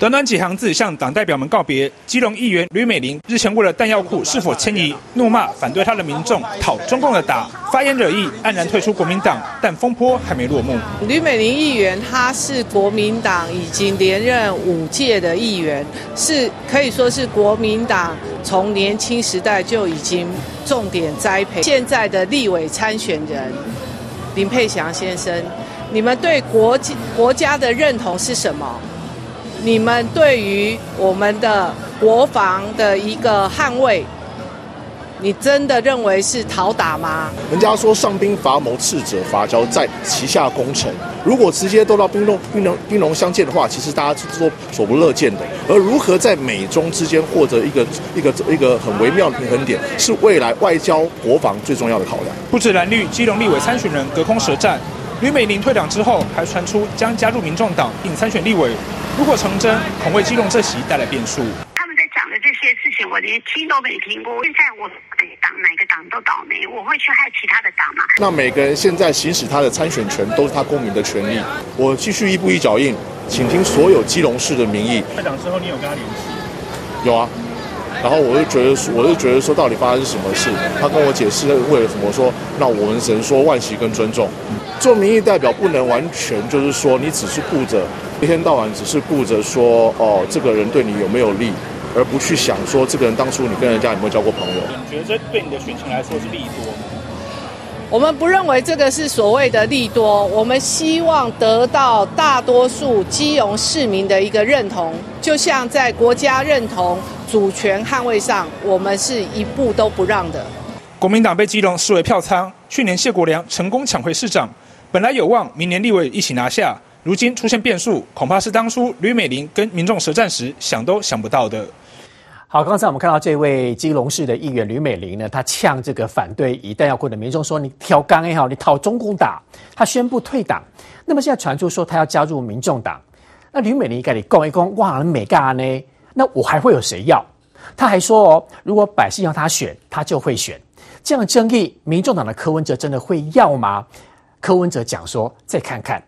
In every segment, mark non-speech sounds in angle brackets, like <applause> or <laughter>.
短短几行字向党代表们告别。基隆议员吕美玲日前为了弹药库是否迁移，怒骂反对她的民众讨中共的打，发言惹议，黯然退出国民党。但风波还没落幕。吕美玲议员她是国民党已经连任五届的议员，是可以说是国民党从年轻时代就已经重点栽培。现在的立委参选人林沛祥先生，你们对国国家的认同是什么？你们对于我们的国防的一个捍卫，你真的认为是讨打吗？人家说上兵伐谋，赤者伐交，在旗下攻城。如果直接都到兵戎兵戎兵戎相见的话，其实大家是说所不乐见的。而如何在美中之间获得一个一个一个很微妙的平衡点，是未来外交国防最重要的考量。不止蓝绿基隆立委参选人隔空舌战，吕美玲退党之后，还传出将加入民众党并参选立委。如果成真，恐为基隆这席带来变数。他们在讲的这些事情，我连听都没听过。现在我党哪个党都倒霉，我会去害其他的党吗？那每个人现在行使他的参选权，都是他公民的权利。我继续一步一脚印，请听所有基隆市的民意。退党之后，你有跟他联系？有啊。然后我就觉得，我就觉得说，到底发生什么事？他跟我解释为了什么？说那我们只能说万喜跟尊重。做民意代表不能完全就是说，你只是顾着一天到晚只是顾着说哦，这个人对你有没有利，而不去想说这个人当初你跟人家有没有交过朋友？你觉得这对你的选情来说是利多？我们不认为这个是所谓的利多，我们希望得到大多数基隆市民的一个认同，就像在国家认同。主权捍卫上，我们是一步都不让的。国民党被基隆视为票仓，去年谢国梁成功抢回市长，本来有望明年立委一起拿下，如今出现变数，恐怕是当初吕美玲跟民众舌战时想都想不到的。好，刚才我们看到这位基隆市的议员吕美玲呢，她呛这个反对一旦要过的民众说：“你挑钢也好，你讨中共打。”她宣布退党。那么现在传出说她要加入民众党，那吕美玲该你讲一讲，哇，美干呢？那我还会有谁要？他还说哦，如果百姓要他选，他就会选。这样的争议，民众党的柯文哲真的会要吗？柯文哲讲说，再看看。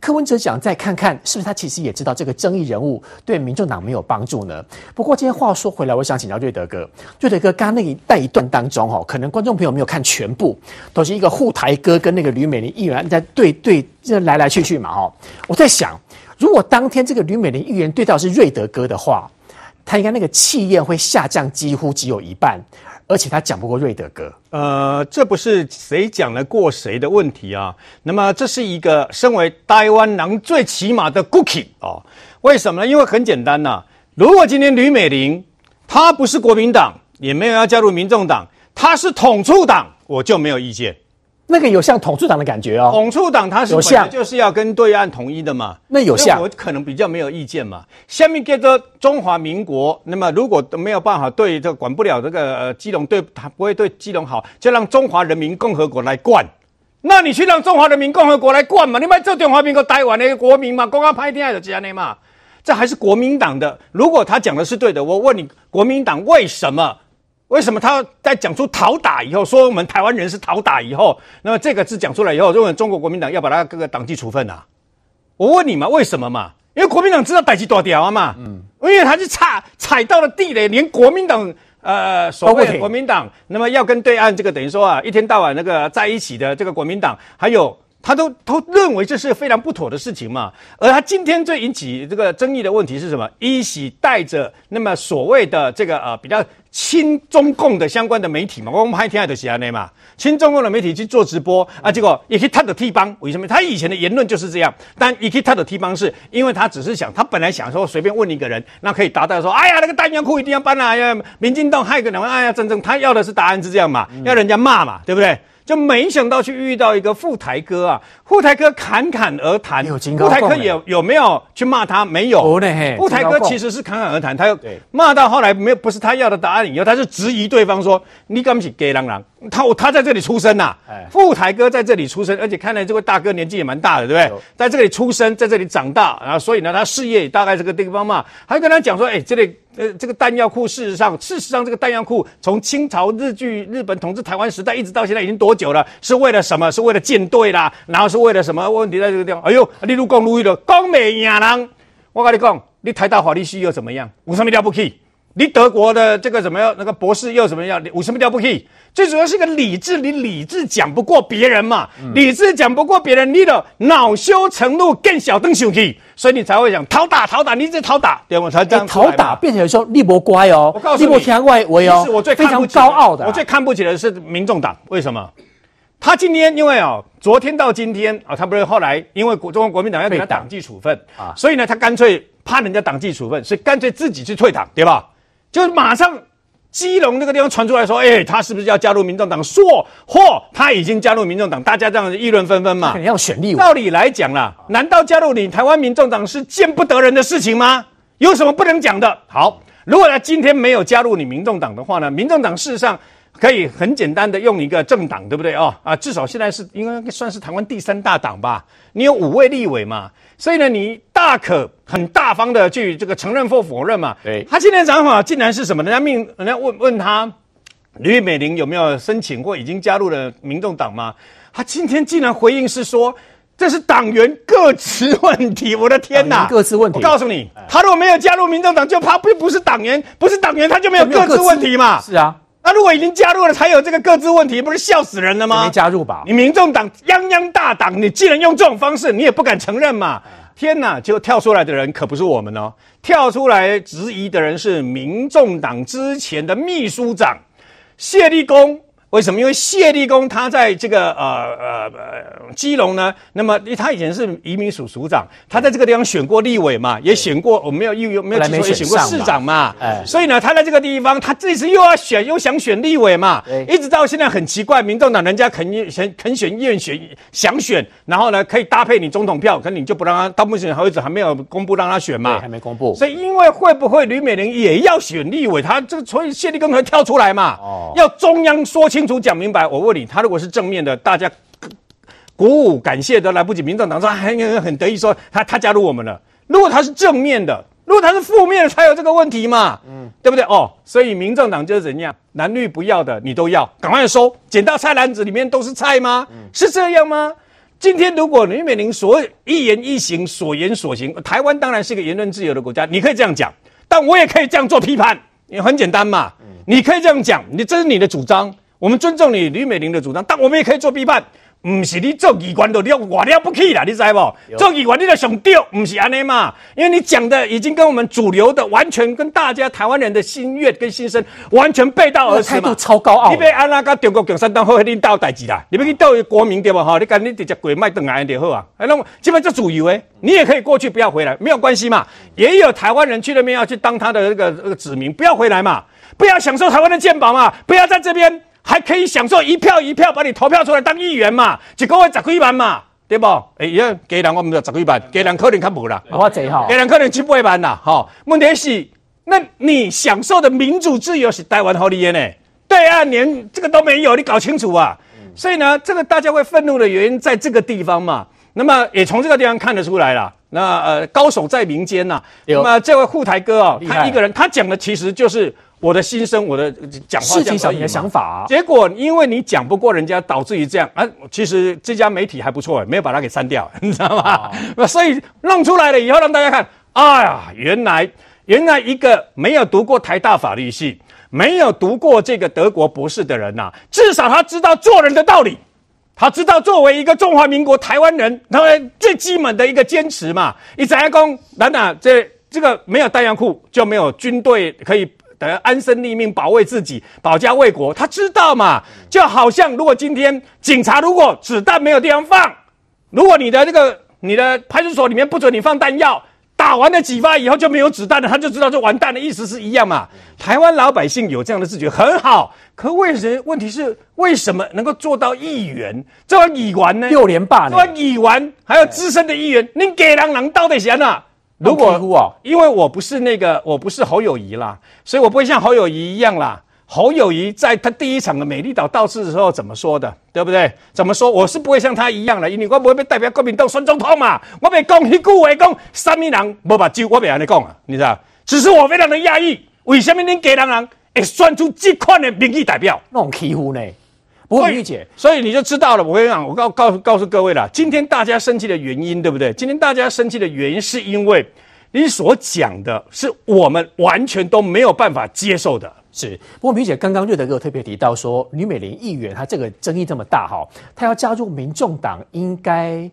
柯文哲讲再看看，是不是他其实也知道这个争议人物对民众党没有帮助呢？不过今天话说回来，我想请教瑞德哥。瑞德哥，刚刚那一带一段当中，哦，可能观众朋友没有看全部，都是一个护台哥跟那个吕美玲议员在对对，这来来去去嘛，哦。我在想，如果当天这个吕美玲议员对到是瑞德哥的话。他应该那个气焰会下降，几乎只有一半，而且他讲不过瑞德哥。呃，这不是谁讲得过谁的问题啊。那么这是一个身为台湾人最起码的 cookie 哦。为什么呢？因为很简单呐、如果今天吕美玲她不是国民党，也没有要加入民众党，她是统促党，我就没有意见。那个有像统促党的感觉哦，统促党它是就是要跟对岸统一的嘛，那有像我可能比较没有意见嘛。下面叫做中华民国，那么如果都没有办法对这管不了这个呃基隆，对他不会对基隆好，就让中华人民共和国来管。那你去让中华人民共和国来管嘛？你买这中华民国台湾的国民嘛，公安拍电的这样的嘛？这还是国民党的。如果他讲的是对的，我问你，国民党为什么？为什么他在讲出讨打以后，说我们台湾人是讨打以后，那么这个字讲出来以后，认为中国国民党要把他各个党纪处分啊？我问你嘛，为什么嘛？因为国民党知道代志大条啊嘛，嗯，因为他是踩踩到了地雷，连国民党呃所谓的国民党，那么要跟对岸这个等于说啊，一天到晚那个在一起的这个国民党，还有。他都都认为这是非常不妥的事情嘛，而他今天最引起这个争议的问题是什么？一喜带着那么所谓的这个呃比较亲中共的相关的媒体嘛，我们还听爱的喜安内嘛，亲中共的媒体去做直播啊，结果也可以他的替帮，为什么？他以前的言论就是这样，但也可以他的替帮是因为他只是想，他本来想说随便问一个人，那可以达到说，哎呀那个弹药库一定要搬啊，呀，民进党害个两万，哎呀，真正他要的是答案是这样嘛，要人家骂嘛，对不对？就没想到去遇到一个富台哥啊，富台哥侃侃而谈，富台哥有有没有去骂他？没有。富台哥其实是侃侃而谈，他又骂到后来没有，不是他要的答案以后，他就质疑对方说：“你敢不是给郎郎？他他在这里出生呐、啊，富台哥在这里出生，而且看来这位大哥年纪也蛮大的，对不对？在这里出生，在这里长大，然后所以呢，他事业也大概这个地方嘛，还跟他讲说：哎，这里。”呃，这个弹药库，事实上，事实上，这个弹药库从清朝日据日本统治台湾时代一直到现在已经多久了？是为了什么？是为了舰队啦，然后是为了什么问题在这个地方？哎呦，你如讲如意了，讲美亚人，我跟你讲，你台大法律系又怎么样？有什么了不起？你德国的这个怎么样？那个博士又怎么样？有什么了不起？最主要是个理智，你理智讲不过别人嘛，嗯、理智讲不过别人，你的恼羞成怒更小灯小气，所以你才会讲讨打讨打，你一直讨打，对我才这样讨、欸、打变成说立博乖哦，我告诉你，立博天外围哦，我最非常高傲的，我最看不起的是民众党，为什么？他今天因为哦，昨天到今天啊、哦，他不是后来因为国中国国民党要给他党纪处分啊，所以呢，他干脆怕人家党纪处分，所以干脆自己去退党，对吧？就马上基隆那个地方传出来说，哎、欸，他是不是要加入民众党？说或他已经加入民众党，大家这样议论纷纷嘛。肯定要选立委。道理来讲啦，难道加入你台湾民众党是见不得人的事情吗？有什么不能讲的？好，如果他今天没有加入你民众党的话呢？民众党事实上。可以很简单的用一个政党，对不对哦？啊，至少现在是应该算是台湾第三大党吧。你有五位立委嘛，所以呢，你大可很大方的去这个承认或否认嘛。对，他今天讲法竟然是什么？人家命，人家问问他吕美玲有没有申请或已经加入了民众党吗？他今天竟然回应是说这是党员个资问题。我的天哪，个资问题！我告诉你，他如果没有加入民众党，就怕不不是党员，不是党员他就没有个资问题嘛。是啊。那如果已经加入了，才有这个各自问题，不是笑死人了吗？没加入吧？你民众党泱泱大党，你既然用这种方式，你也不敢承认嘛？天哪！就跳出来的人可不是我们哦，跳出来质疑的人是民众党之前的秘书长谢立功。为什么？因为谢立功他在这个呃呃呃基隆呢，那么他以前是移民署署长，他在这个地方选过立委嘛，也选过，我没有又没有记错，也选过市长嘛。哎，所以呢，他在这个地方，他这次又要选，又想选立委嘛，一直到现在很奇怪，民众党人家肯肯肯选愿选想选，然后呢可以搭配你总统票，可你就不让他，到目前为止还没有公布让他选嘛，还没公布。所以因为会不会吕美玲也要选立委，他这个所以谢立功才跳出来嘛，哦，要中央说清。清楚讲明白，我问你，他如果是正面的，大家鼓舞感谢都来不及。民政党说很很得意说他他加入我们了。如果他是正面的，如果他是负面的，才有这个问题嘛，嗯，对不对？哦，所以民政党就是怎样，蓝绿不要的你都要，赶快收，捡到菜篮子里面都是菜吗？嗯、是这样吗？今天如果吕美玲所一言一行、所言所行，台湾当然是一个言论自由的国家，你可以这样讲，但我也可以这样做批判，也很简单嘛。嗯、你可以这样讲，你这是你的主张。我们尊重你吕美玲的主张，但我们也可以做批判。不是你做议员的，你我了不起啦，你知不？做议员你就上吊，不是安尼嘛？因为你讲的已经跟我们主流的完全跟大家台湾人的心愿跟心声完全背道而驰嘛。态度超高傲。你要安那个中国共产党好领导代志啦？你要去斗国民对吧？哈，你赶紧直接跪卖等来就好啊。哎，那么基本就主流诶，你也可以过去不要回来，没有关系嘛。也有台湾人去那边要去当他的那个那个子民，不要回来嘛，不要享受台湾的健保嘛，不要在这边。还可以享受一票一票把你投票出来当议员嘛？一个月十几万嘛，对不？哎呀，给人我们就十几万，给人可能较无啦。我这哈，给人可能七八万啦。哈，问题是，那你享受的民主自由是台湾好利益呢？对啊，连这个都没有，你搞清楚啊！嗯、所以呢，这个大家会愤怒的原因在这个地方嘛。那么也从这个地方看得出来了。那呃，高手在民间呐、那么这位护台哥啊、哦，他一个人，他讲的其实就是。我的心声，我的讲话，事情小你的想法、啊。结果因为你讲不过人家，导致于这样啊。其实这家媒体还不错，没有把它给删掉，<laughs> 你知道吗？哦、所以弄出来了以后，让大家看，哎呀，原来原来一个没有读过台大法律系、没有读过这个德国博士的人呐、啊，至少他知道做人的道理，他知道作为一个中华民国台湾人，他们最基本的一个坚持嘛。你怎样讲？难道这这个没有弹药库就没有军队可以？得安身立命，保卫自己，保家卫国。他知道嘛？就好像如果今天警察如果子弹没有地方放，如果你的那个你的派出所里面不准你放弹药，打完了几发以后就没有子弹了，他就知道就完蛋的意思是一样嘛？台湾老百姓有这样的自觉很好，可为什么？问题是为什么能够做到议员？做议员呢？六连霸呢？做议员还有资深的议员，你给人人到底谁呢？如果因为我不是那个，我不是侯友谊啦，所以我不会像侯友谊一样啦。侯友谊在他第一场的美丽岛造势的时候怎么说的，对不对？怎么说？我是不会像他一样的，因为我不会被代表国民党选总统嘛。我被讲一句话讲，三米人无把酒，我别安尼讲啊，你知道？只是我非常的讶异，为什么恁家人人会选出这款的民意代表？那种欺负呢？不会理解，所以你就知道了。我跟你讲，我告告诉告诉各位了，今天大家生气的原因，对不对？今天大家生气的原因是因为你所讲的是我们完全都没有办法接受的。是，不过明姐刚刚瑞德哥特别提到说，吕美玲议员她这个争议这么大哈，她要加入民众党，应该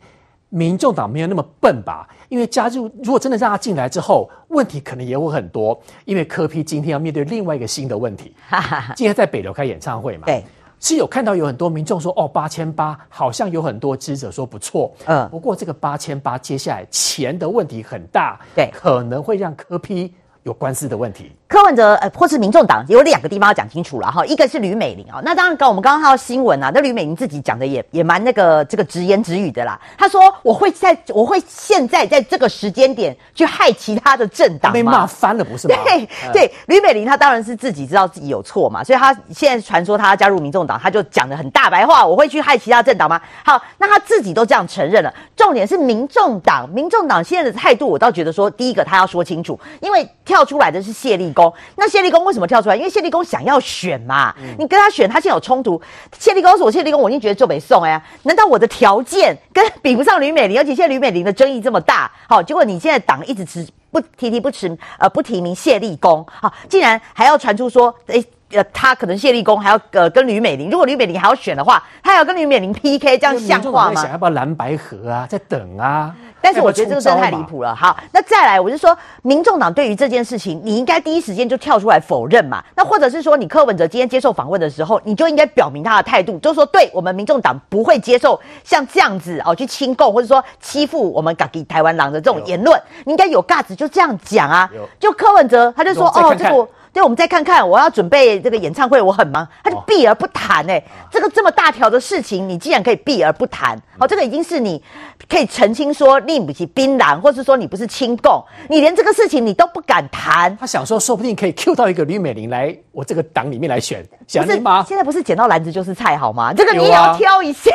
民众党没有那么笨吧？因为加入如果真的让她进来之后，问题可能也会很多。因为柯批今天要面对另外一个新的问题，<laughs> 今天在北流开演唱会嘛，对，是有看到有很多民众说，哦，八千八，好像有很多支持者说不错，嗯，不过这个八千八接下来钱的问题很大，对，可能会让科批有官司的问题。柯文哲呃，或是民众党有两个地方要讲清楚了哈，一个是吕美玲啊，那当然刚我们刚刚看到新闻啊，那吕美玲自己讲的也也蛮那个这个直言直语的啦。他说我会在我会现在在这个时间点去害其他的政党，被骂翻了不是吗？<laughs> 对对，吕美玲她当然是自己知道自己有错嘛，所以她现在传说她要加入民众党，她就讲的很大白话，我会去害其他政党吗？好，那她自己都这样承认了，重点是民众党，民众党现在的态度，我倒觉得说，第一个他要说清楚，因为跳出来的是谢立功，那谢立功。为什么跳出来？因为谢立功想要选嘛，你跟他选，他现在有冲突。谢立功是我谢立功，我已经觉得就没送哎。难道我的条件跟 <laughs> 比不上吕美玲？而且现在吕美玲的争议这么大，好，结果你现在党一直持不提提不持呃不提名谢立功，好，竟然还要传出说，诶呃，他可能谢立功还要呃跟吕美玲，如果吕美玲还要选的话，他还要跟吕美玲 PK，这样像话吗？想要不要蓝白合啊？在等啊。但是我觉得这个真的太离谱了。好，那再来，我就说，民众党对于这件事情，你应该第一时间就跳出来否认嘛。那或者是说，你柯文哲今天接受访问的时候，你就应该表明他的态度，就是说，对我们民众党不会接受像这样子哦去亲共或者说欺负我们港地台湾狼的这种言论，你应该有 guts 就这样讲啊。就柯文哲他就说，哦，这个。所以我们再看看，我要准备这个演唱会，我很忙，他就避而不谈哎、欸，这个这么大条的事情，你既然可以避而不谈，好，这个已经是你可以澄清说你不是槟榔，或是说你不是亲共，你连这个事情你都不敢谈。他想说，说不定可以 Q 到一个吕美玲来我这个党里面来选，想你吗？现在不是捡到篮子就是菜好吗？这个你也要挑一下。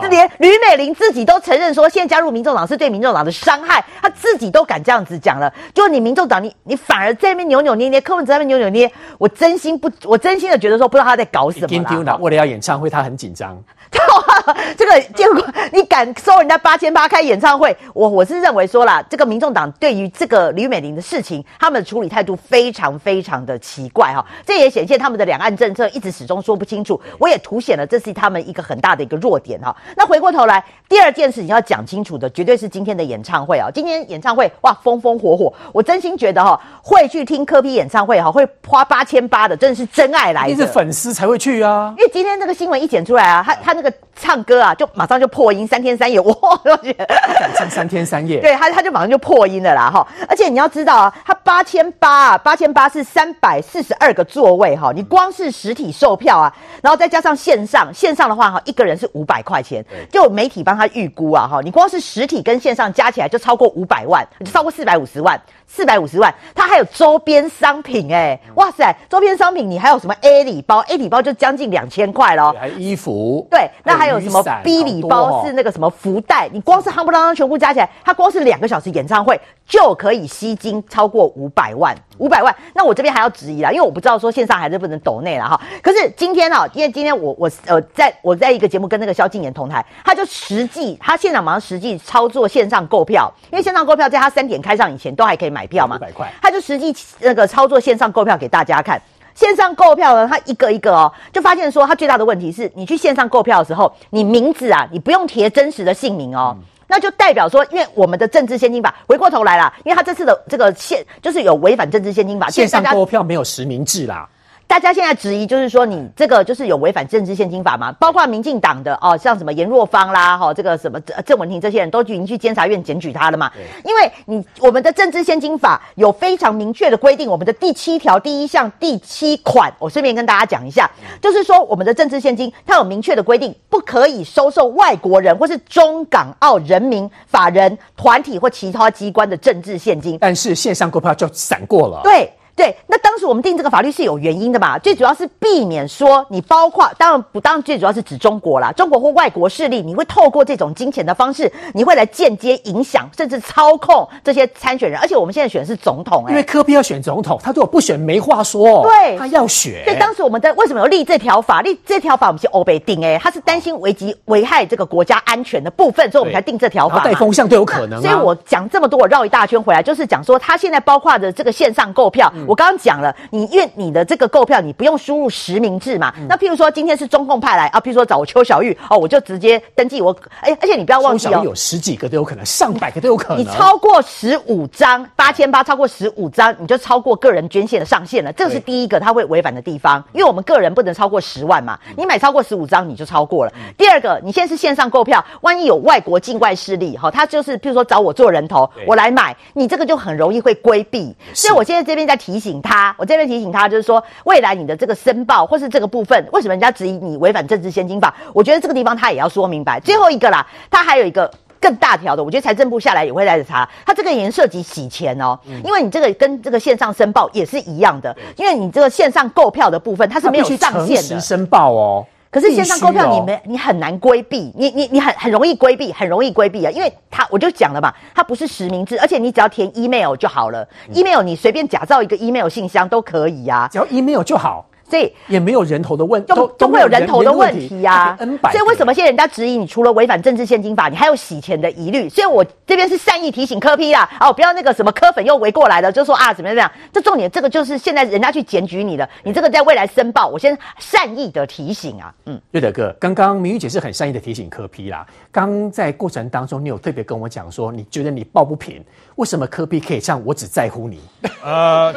这连吕美玲自己都承认说，现在加入民众党是对民众党的伤害，他自己都敢这样子讲了，就你民众党，你你反而在那边扭扭捏捏，柯文哲。在那边扭扭捏，我真心不，我真心的觉得说，不知道他在搞什么啦。为了要演唱会，他很紧张。<laughs> 这个结果，你敢收人家八千八开演唱会？我我是认为说啦，这个民众党对于这个吕美玲的事情，他们的处理态度非常非常的奇怪哈。这也显现他们的两岸政策一直始终说不清楚。我也凸显了这是他们一个很大的一个弱点哈。那回过头来，第二件事情要讲清楚的，绝对是今天的演唱会啊。今天演唱会哇，风风火火，我真心觉得哈，会去听科比演唱会哈，会花八千八的，真的是真爱来的。一定是粉丝才会去啊。因为今天这个新闻一剪出来啊，他他那个唱歌啊，就马上就破音，三天三夜，<laughs> 哇！我觉得敢唱三天三夜，对他他就马上就破音了啦哈。而且你要知道啊，他八千八啊，八千八是三百四十二个座位哈，你光是实体售票啊，然后再加上线上，线上的话哈，一个人是五百块钱，就媒体帮他预估啊哈，你光是实体跟线上加起来就超过五百万，就超过四百五十万。四百五十万，他还有周边商品哎、欸，哇塞，周边商品你还有什么 A 礼包？A 礼包就将近两千块咯。还衣服，对，那还有什么 B 礼包是那个什么福袋？你光是夯不啷当全部加起来，它光是两个小时演唱会就可以吸金超过五百万，五百万。那我这边还要质疑啦，因为我不知道说线上还是不能抖内了哈。可是今天啊，因为今天我我呃在我在一个节目跟那个萧敬言同台，他就实际他现场马上实际操作线上购票，因为线上购票在他三点开上以前都还可以买。票嘛，他就实际那个操作线上购票给大家看。线上购票呢，他一个一个哦，就发现说他最大的问题是，你去线上购票的时候，你名字啊，你不用填真实的姓名哦，嗯、那就代表说，因为我们的政治现金法回过头来了，因为他这次的这个线就是有违反政治现金法，线上购票没有实名制啦。大家现在质疑就是说，你这个就是有违反政治献金法吗？包括民进党的哦，像什么颜若芳啦，哈，这个什么郑文婷这些人都已经去监察院检举他了嘛。因为你我们的政治献金法有非常明确的规定，我们的第七条第一项第七款，我顺便跟大家讲一下，就是说我们的政治献金它有明确的规定，不可以收受外国人或是中港澳人民、法人团体或其他机关的政治献金。但是线上购票就闪过了。对。对，那当时我们定这个法律是有原因的嘛？最主要是避免说你包括，当然不，当然最主要是指中国啦，中国或外国势力，你会透过这种金钱的方式，你会来间接影响甚至操控这些参选人。而且我们现在选的是总统、欸，因为科比要选总统，他如果不选没话说，对，他要选。所以当时我们在为什么要立这条法？立这条法我们是欧北定，哎，他是担心危及危害这个国家安全的部分，所以我们才定这条法。带风向都有可能、啊。所以我讲这么多，我绕一大圈回来，就是讲说他现在包括的这个线上购票，嗯、我刚刚讲了。你因为你的这个购票，你不用输入实名制嘛？嗯、那譬如说今天是中共派来啊，譬如说找我邱小玉哦，我就直接登记我。哎，而且你不要忘记哦，有十几个都有可能，上百个都有可能。你超过十五张八千八，超过十五张，你就超过个人捐献的上限了。这个是第一个他会违反的地方，因为我们个人不能超过十万嘛。你买超过十五张，你就超过了。第二个，你现在是线上购票，万一有外国境外势力哈，他就是譬如说找我做人头，我来买，你这个就很容易会规避。所以我现在这边在提醒他，我这边提醒他，就是说未来你的这个申报或是这个部分，为什么人家质疑你违反政治献金法？我觉得这个地方他也要说明白。最后一个啦，他还有一个更大条的，我觉得财政部下来也会来查，他这个也涉及洗钱哦，因为你这个跟这个线上申报也是一样的，因为你这个线上购票的部分它是没有上限的，申报哦。可是线上购票你没你很难规避，你你你很很容易规避，很容易规避啊，因为他我就讲了嘛，它不是实名制，而且你只要填 email 就好了，嗯，email 你随便假造一个 email 信箱都可以呀，啊，只要 email 就好。所以也没有人头的问题，都都会有人头的问题呀。所以为什么现在人家质疑你，除了违反政治献金法，你还有洗钱的疑虑？所以我这边是善意提醒柯 P 啦，哦，不要那个什么柯粉又围过来了，就说啊怎么样怎么样。这重点，这个就是现在人家去检举你了，你这个在未来申报，我先善意的提醒啊。嗯，瑞德哥，刚刚明玉姐是很善意的提醒柯 P 啦。刚在过程当中，你有特别跟我讲说，你觉得你抱不平，为什么柯 P 可以唱《我只在乎你》？呃，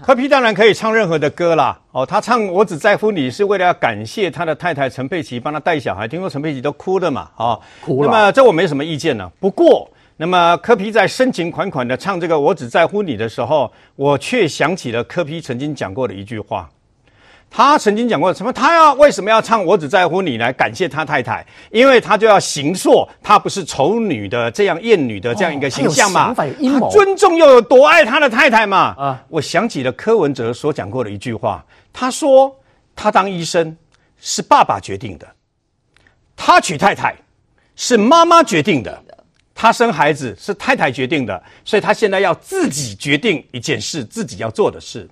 柯 P 当然可以唱任何的歌啦。哦，他唱《我只在乎你》是为了要感谢他的太太陈佩琪帮他带小孩，听说陈佩琪都哭了嘛，啊、哦，哭了。那么这我没什么意见呢。不过，那么柯皮在深情款款的唱这个《我只在乎你》的时候，我却想起了柯皮曾经讲过的一句话。他曾经讲过什么？他要为什么要唱《我只在乎你》来感谢他太太？因为他就要行塑他不是丑女的这样艳女的这样一个形象嘛。他尊重又有多爱他的太太嘛？啊，我想起了柯文哲所讲过的一句话。他说他当医生是爸爸决定的，他娶太太是妈妈决定的，他生孩子是太太决定的，所以他现在要自己决定一件事，自己要做的事。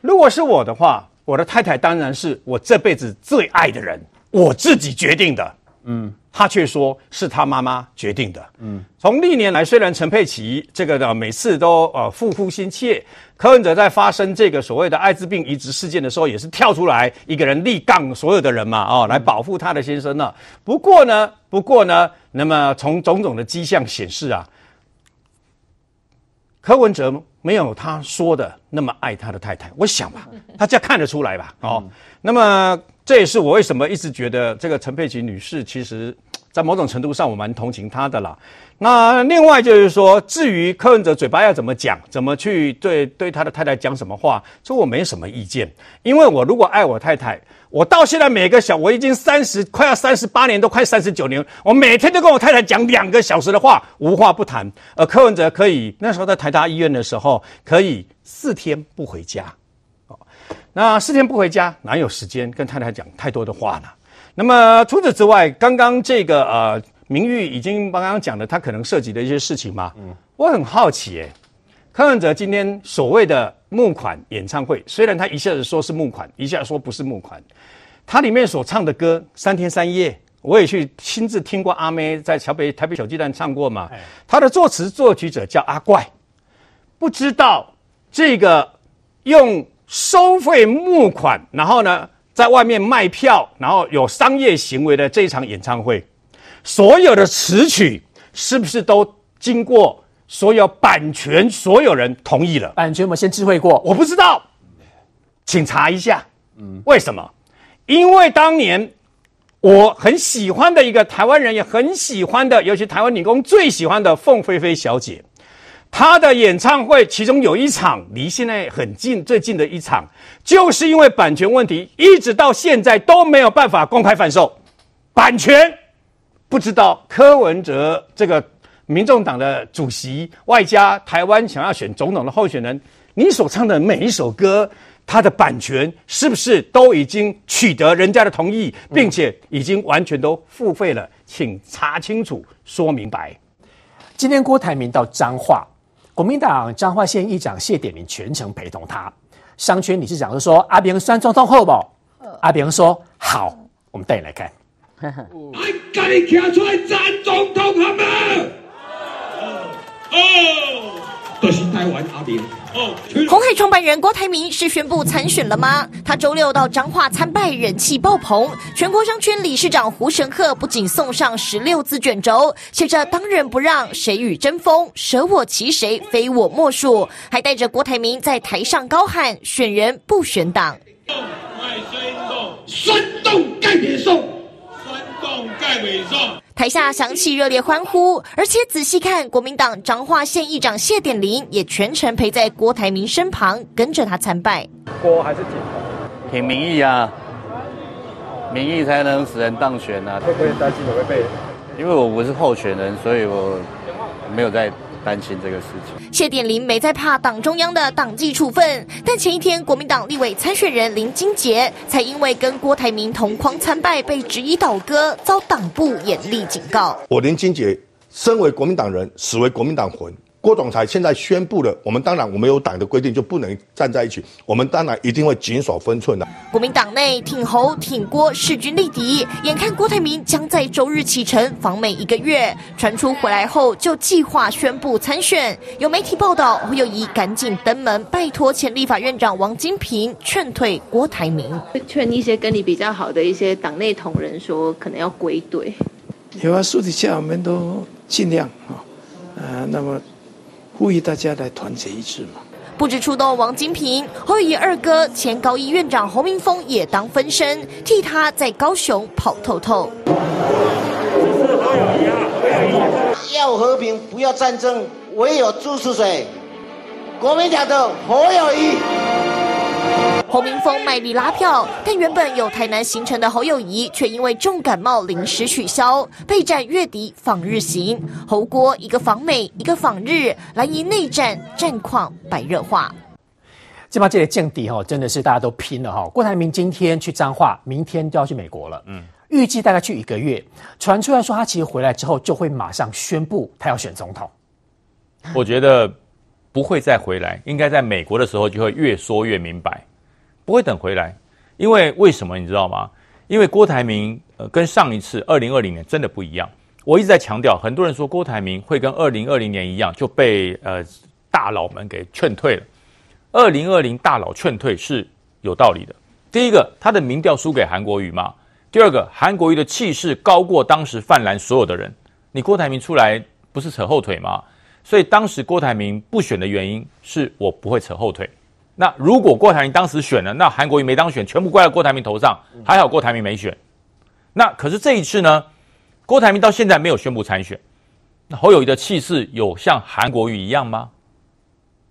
如果是我的话。我的太太当然是我这辈子最爱的人，我自己决定的。嗯，他却说是他妈妈决定的。嗯，从历年来，虽然陈佩琪这个的每次都呃复复心切，柯文哲在发生这个所谓的艾滋病移植事件的时候，也是跳出来一个人力杠所有的人嘛，哦，来保护他的先生呢。不过呢，不过呢，那么从种种的迹象显示啊，柯文哲。没有他说的那么爱他的太太，我想吧，大家看得出来吧？哦，那么这也是我为什么一直觉得这个陈佩琪女士，其实，在某种程度上我蛮同情她的啦。那另外就是说，至于柯文哲嘴巴要怎么讲，怎么去对对他的太太讲什么话，这我没什么意见，因为我如果爱我太太。我到现在每个小，我已经三十，快要三十八年，都快三十九年。我每天都跟我太太讲两个小时的话，无话不谈。而柯文哲可以那时候在台大医院的时候，可以四天不回家。哦，那四天不回家，哪有时间跟太太讲太多的话呢？那么除此之外，刚刚这个呃，明玉已经刚刚讲了他可能涉及的一些事情嘛。嗯，我很好奇，哎，柯文哲今天所谓的。募款演唱会，虽然他一下子说是募款，一下子说不是募款，他里面所唱的歌三天三夜，我也去亲自听过阿妹在台北台北小巨蛋唱过嘛。他的作词作曲者叫阿怪，不知道这个用收费募款，然后呢在外面卖票，然后有商业行为的这一场演唱会，所有的词曲是不是都经过？所有版权所有人同意了，版权我们先知会过，我不知道，请查一下。嗯，为什么？因为当年我很喜欢的一个台湾人也很喜欢的，尤其台湾女工最喜欢的凤飞飞小姐，他的演唱会其中有一场离现在很近，最近的一场，就是因为版权问题，一直到现在都没有办法公开贩售版权。不知道柯文哲这个。民众党的主席，外加台湾想要选总统的候选人，你所唱的每一首歌，它的版权是不是都已经取得人家的同意，并且已经完全都付费了？请查清楚，说明白。今天郭台铭到彰化，国民党彰化县议长谢点明全程陪同他。商圈理事长就说：“阿扁酸总统后不？”阿扁说：“好。”我们带你来看。红海创办人郭台铭是宣布参选了吗？他周六到彰化参拜，人气爆棚。全国商圈理事长胡神鹤不仅送上十六字卷轴，写着“当仁不让，谁与争锋，舍我其谁，非我莫属”，还带着郭台铭在台上高喊“选人不选党”。台下响起热烈欢呼，而且仔细看，国民党彰化县议长谢点林也全程陪在郭台铭身旁，跟着他参拜。郭还是挺挺民意啊，民意才能使人当选啊。会不会担心会被？因为我不是候选人，所以我没有在。担心这个事情，谢点林没在怕党中央的党纪处分，但前一天国民党立委参选人林金杰才因为跟郭台铭同框参拜，被质疑倒戈，遭党部严厉警告。我林金杰身为国民党人，死为国民党魂。郭总裁现在宣布了，我们当然我们有党的规定就不能站在一起，我们当然一定会谨守分寸的。国民党内挺侯挺郭势均力敌，眼看郭台铭将在周日启程访美一个月，传出回来后就计划宣布参选。有媒体报道，侯友宜赶紧登门拜托前立法院长王金平劝退郭台铭，劝一些跟你比较好的一些党内同仁说，可能要归队。有啊，私底下我们都尽量啊，呃，那么。呼吁大家来团结一致嘛！不止出动王金平，侯友宜二哥前高医院长侯明峰也当分身，替他在高雄跑透透。要和平，不要战争，唯有支持谁？国民党的侯友宜。侯明峰卖力拉票，但原本有台南行程的侯友谊却因为重感冒临时取消，备战月底访日行。侯郭一个访美，一个访日，蓝营内战战况白热化。这把这里降底哈，真的是大家都拼了哈。郭台铭今天去彰化，明天就要去美国了，嗯，预计大概去一个月。传出来说他其实回来之后就会马上宣布他要选总统。我觉得不会再回来，应该在美国的时候就会越说越明白。不会等回来，因为为什么你知道吗？因为郭台铭呃跟上一次二零二零年真的不一样。我一直在强调，很多人说郭台铭会跟二零二零年一样就被呃大佬们给劝退了。二零二零大佬劝退是有道理的。第一个，他的民调输给韩国瑜嘛；第二个，韩国瑜的气势高过当时泛蓝所有的人。你郭台铭出来不是扯后腿吗？所以当时郭台铭不选的原因是我不会扯后腿。那如果郭台铭当时选了，那韩国瑜没当选，全部怪在郭台铭头上。还好郭台铭没选。那可是这一次呢，郭台铭到现在没有宣布参选。那侯友谊的气势有像韩国瑜一样吗？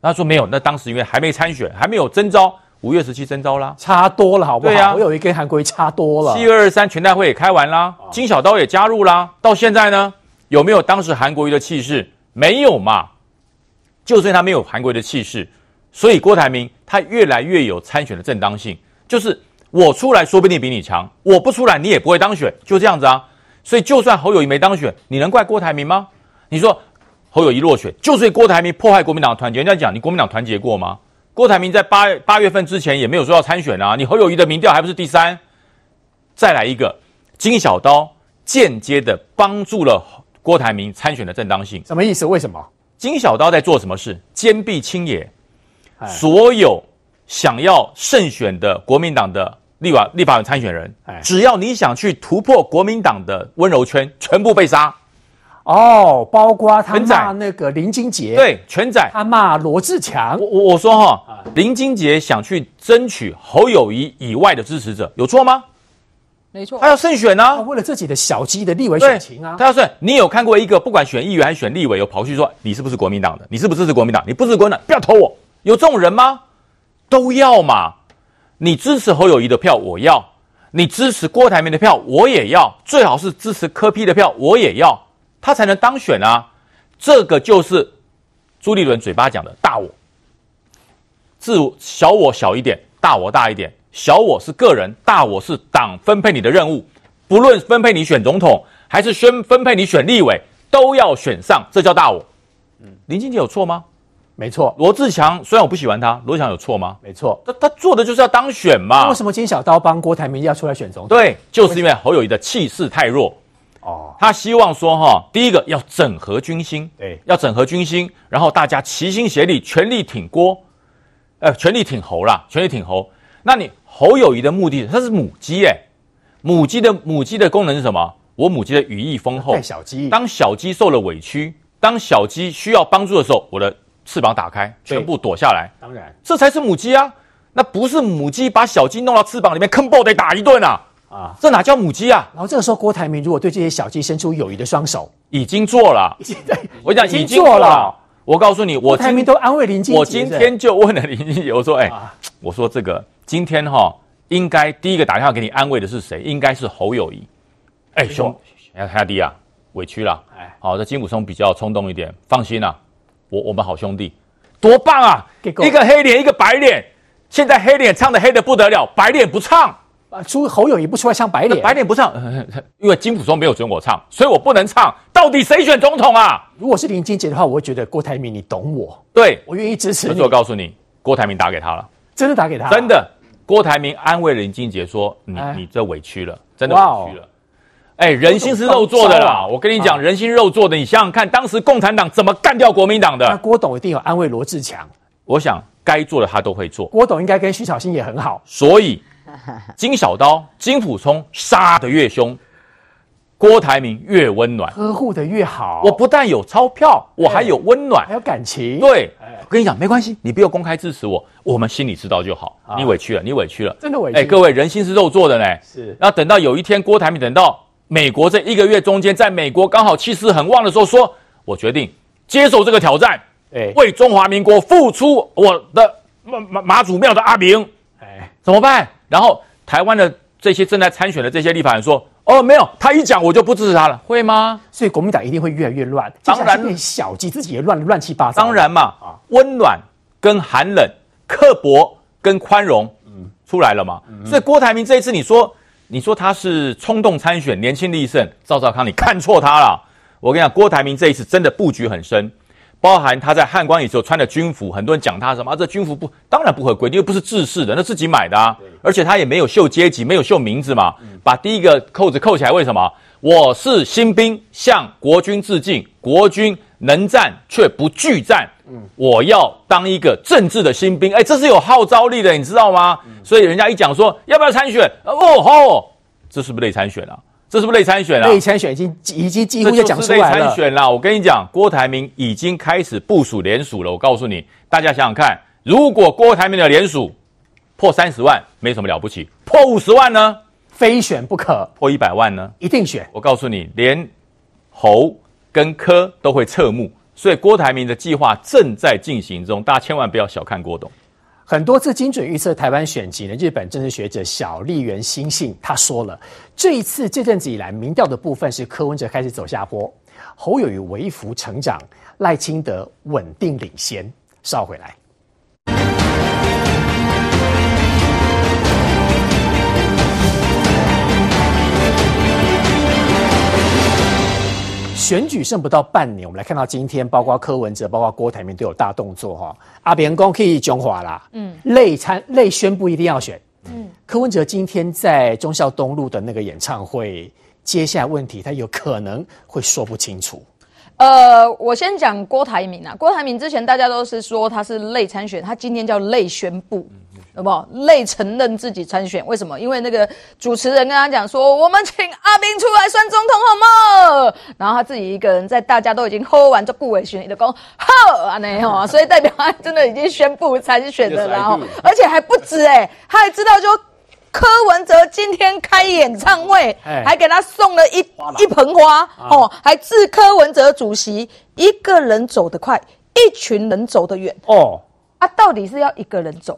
他说没有。那当时因为还没参选，还没有征召，五月十七征召啦，差多了，好不好？对啊，侯友谊跟韩国瑜差多了。七月二十三全代会也开完啦，金小刀也加入啦。到现在呢，有没有当时韩国瑜的气势？没有嘛。就算他没有韩国瑜的气势。所以郭台铭他越来越有参选的正当性，就是我出来说不定比你强，我不出来你也不会当选，就这样子啊。所以就算侯友谊没当选，你能怪郭台铭吗？你说侯友谊落选，就是郭台铭破坏国民党的团结。人家讲你国民党团结过吗？郭台铭在八八月份之前也没有说要参选啊，你侯友谊的民调还不是第三？再来一个金小刀间接的帮助了郭台铭参选的正当性，什么意思？为什么？金小刀在做什么事？坚壁清野。所有想要胜选的国民党的立法立法院参选人，只要你想去突破国民党的温柔圈，全部被杀。哦，包括他骂那个林金杰，对，全仔。他骂罗志强。我我我说哈，林金杰想去争取侯友谊以外的支持者，有错吗？没错，他要胜选啊，为了自己的小鸡的立委选情啊。他要胜，你有看过一个不管选议员还是选立委，有跑去说你是不是国民党的？你是不是支持国民党？你不支持国民党，不要投我。有这种人吗？都要嘛！你支持侯友谊的票，我要；你支持郭台铭的票，我也要。最好是支持柯批的票，我也要，他才能当选啊！这个就是朱立伦嘴巴讲的大我。自小我小一点，大我大一点。小我是个人，大我是党分配你的任务。不论分配你选总统，还是宣分配你选立委，都要选上，这叫大我。嗯，林俊杰有错吗？没错。罗志强虽然我不喜欢他，罗志强有错吗？没错。他他做的就是要当选嘛。为什么金小刀帮郭台铭要出来选总统？对，就是因为侯友谊的气势太弱。哦，他希望说哈，第一个要整合军心，对，要整合军心，然后大家齐心协力，全力挺郭，呃，全力挺侯啦，全力挺侯。那你侯友谊的目的，他是母鸡哎，母鸡的母鸡的功能是什么？我母鸡的羽翼丰厚，带小鸡。当小鸡受了委屈，当小鸡需要帮助的时候，我的翅膀打开，全部躲下来。当然，这才是母鸡啊，那不是母鸡把小鸡弄到翅膀里面，坑爆得打一顿啊！啊，这哪叫母鸡啊？然后这个时候，郭台铭如果对这些小鸡伸出友谊的双手，已经做了。我讲已经做了。我告诉你，我郭台铭都安慰林俊杰。我今天就问了林俊杰，我说：“哎、欸，我说这个今天哈，应该第一个打电话给你安慰的是谁？应该是侯友谊。哎、欸，兄，哎，兄弟啊，委屈了。哎，好，这金溥聪比较冲动一点，放心啊，我我们好兄弟，多棒啊！一个黑脸，一个白脸，现在黑脸唱的黑的不得了，白脸不唱。”啊，出侯友也不出来唱白脸，白脸不唱，<laughs> 因为金溥聪没有准我唱，所以我不能唱。到底谁选总统啊？如果是林俊杰的话，我会觉得郭台铭，你懂我，对我愿意支持你。可是我告诉你，郭台铭打给他了，真的打给他，真的。郭台铭安慰林俊杰说：“你、哎、你这委屈了，真的委屈了。哎、欸，人心是肉做的啦，我跟你讲，人心肉做的。你想想看，当时共产党怎么干掉国民党的？那郭董一定有安慰罗志强。我想该做的他都会做。郭董应该跟徐小新也很好，所以。”金小刀、金溥聪杀得越凶，郭台铭越温暖，呵护的越好。我不但有钞票，我还有温暖，还有感情。对，我跟你讲，没关系，你不要公开支持我，我们心里知道就好。你委屈了，你委屈了，真的委屈。哎，各位，人心是肉做的呢。是。那等到有一天，郭台铭等到美国这一个月中间，在美国刚好气势很旺的时候，说：“我决定接受这个挑战，哎，为中华民国付出我的妈妈妈祖庙的阿明。”哎，怎么办？然后台湾的这些正在参选的这些立法人说：“哦，没有，他一讲我就不支持他了，会吗？”所以国民党一定会越来越乱。当然，小鸡自己也乱乱七八糟。当然嘛，啊，温暖跟寒冷，刻薄跟宽容，嗯，出来了嘛。嗯、所以郭台铭这一次，你说你说他是冲动参选，年轻力盛，赵少康，你看错他了。我跟你讲，郭台铭这一次真的布局很深。包含他在汉光里时候穿的军服，很多人讲他什么？啊、这军服不当然不合规，因为不是制式的，那自己买的啊。而且他也没有秀阶级，没有秀名字嘛。嗯、把第一个扣子扣起来，为什么？我是新兵，向国军致敬。国军能战却不惧战。嗯，我要当一个政治的新兵。哎，这是有号召力的，你知道吗？嗯、所以人家一讲说要不要参选？哦吼，这是不是类参选啊？这是不是类参选啊？类参选已经已经几乎就讲出来了。类参选了，我跟你讲，郭台铭已经开始部署联署了。我告诉你，大家想想看，如果郭台铭的联署破三十万，没什么了不起；破五十万呢，非选不可；破一百万呢，一定选。我告诉你，连侯跟柯都会侧目，所以郭台铭的计划正在进行中，大家千万不要小看郭董。很多次精准预测台湾选情的日本政治学者小笠原新信他说了，这一次这阵子以来民调的部分是柯文哲开始走下坡，侯友宜微幅成长，赖清德稳定领先。稍回来。选举剩不到半年，我们来看到今天，包括柯文哲、包括郭台铭都有大动作哈。阿扁公可以讲话啦，嗯，内参内宣布一定要选，嗯，柯文哲今天在忠孝东路的那个演唱会，接下来问题他有可能会说不清楚。呃，我先讲郭台铭啊，郭台铭之前大家都是说他是类参选，他今天叫类宣布。嗯好不好？累承认自己参选，为什么？因为那个主持人跟他讲说：“我们请阿兵出来算总统，好吗？”然后他自己一个人在大家都已经喝完就顾委选的讲好啊，那哈，所以代表他真的已经宣布参选了，然后而且还不止哎、欸，他还知道就柯文哲今天开演唱会，还给他送了一一盆花哦，还致柯文哲主席一个人走得快，一群人走得远哦。啊，到底是要一个人走？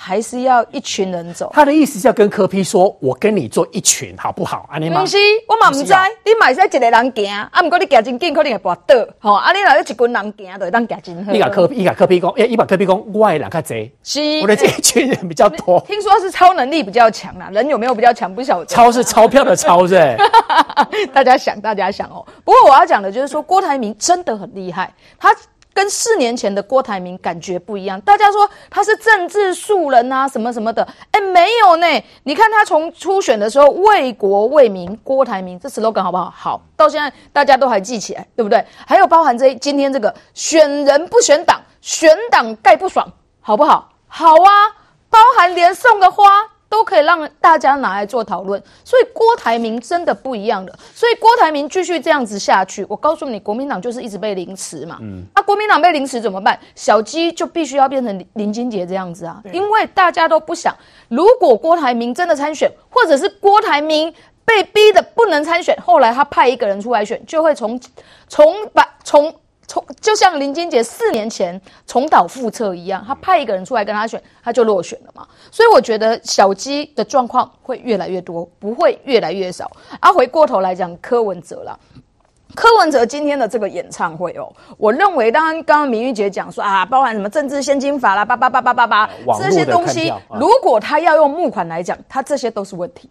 还是要一群人走？他的意思是要跟柯批说，我跟你做一群，好不好？啊，你不是，我嘛不知，你买使一个人行，啊，不过你行真紧，可能会跋倒，吼，啊，你若有一群人行，就会当行真好。你把柯 P，你把柯批讲，一把柯批讲，我的人较侪，是，我的这一群人比较多。听说是超能力比较强啦，人有没有比较强？不晓得。超是钞票的超，是。<laughs> 大家想，大家想哦。不过我要讲的就是说，郭台铭真的很厉害，他。跟四年前的郭台铭感觉不一样，大家说他是政治素人啊，什么什么的，哎，没有呢。你看他从初选的时候为国为民，郭台铭这 slogan 好不好？好，到现在大家都还记起来，对不对？还有包含这今天这个选人不选党，选党概不爽，好不好？好啊，包含连送个花。都可以让大家拿来做讨论，所以郭台铭真的不一样了。所以郭台铭继续这样子下去，我告诉你，国民党就是一直被凌迟嘛。嗯，啊，国民党被凌迟怎么办？小鸡就必须要变成林金杰这样子啊，因为大家都不想，如果郭台铭真的参选，或者是郭台铭被逼的不能参选，后来他派一个人出来选，就会从从把从。从就像林金杰四年前重蹈覆辙一样，他派一个人出来跟他选，他就落选了嘛。所以我觉得小鸡的状况会越来越多，不会越来越少。啊，回过头来讲柯文哲啦，柯文哲今天的这个演唱会哦，我认为当然刚刚明玉姐讲说啊，包含什么政治献金法啦，叭叭叭叭叭叭这些东西，如果他要用募款来讲，他这些都是问题。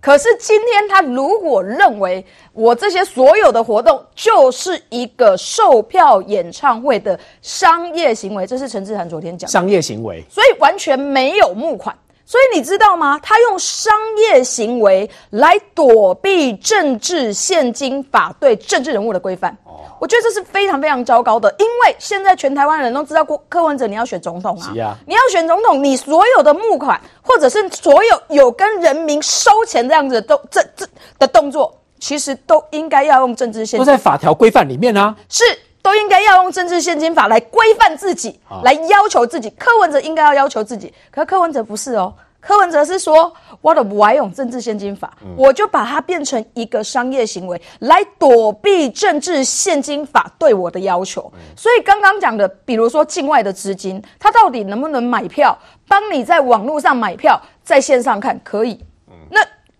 可是今天他如果认为我这些所有的活动就是一个售票演唱会的商业行为，这是陈志涵昨天讲的商业行为，所以完全没有募款。所以你知道吗？他用商业行为来躲避政治献金法对政治人物的规范。我觉得这是非常非常糟糕的，因为现在全台湾人都知道郭柯文哲你要选总统啊，啊。你要选总统，你所有的募款或者是所有有跟人民收钱这样子的动这这的动作，其实都应该要用政治献金，都在法条规范里面啊，是都应该要用政治献金法来规范自己，啊、来要求自己。柯文哲应该要要求自己，可是柯文哲不是哦。柯文哲是说，我的不爱用政治献金法，嗯、我就把它变成一个商业行为，来躲避政治献金法对我的要求。嗯、所以刚刚讲的，比如说境外的资金，它到底能不能买票？帮你在网络上买票，在线上看可以。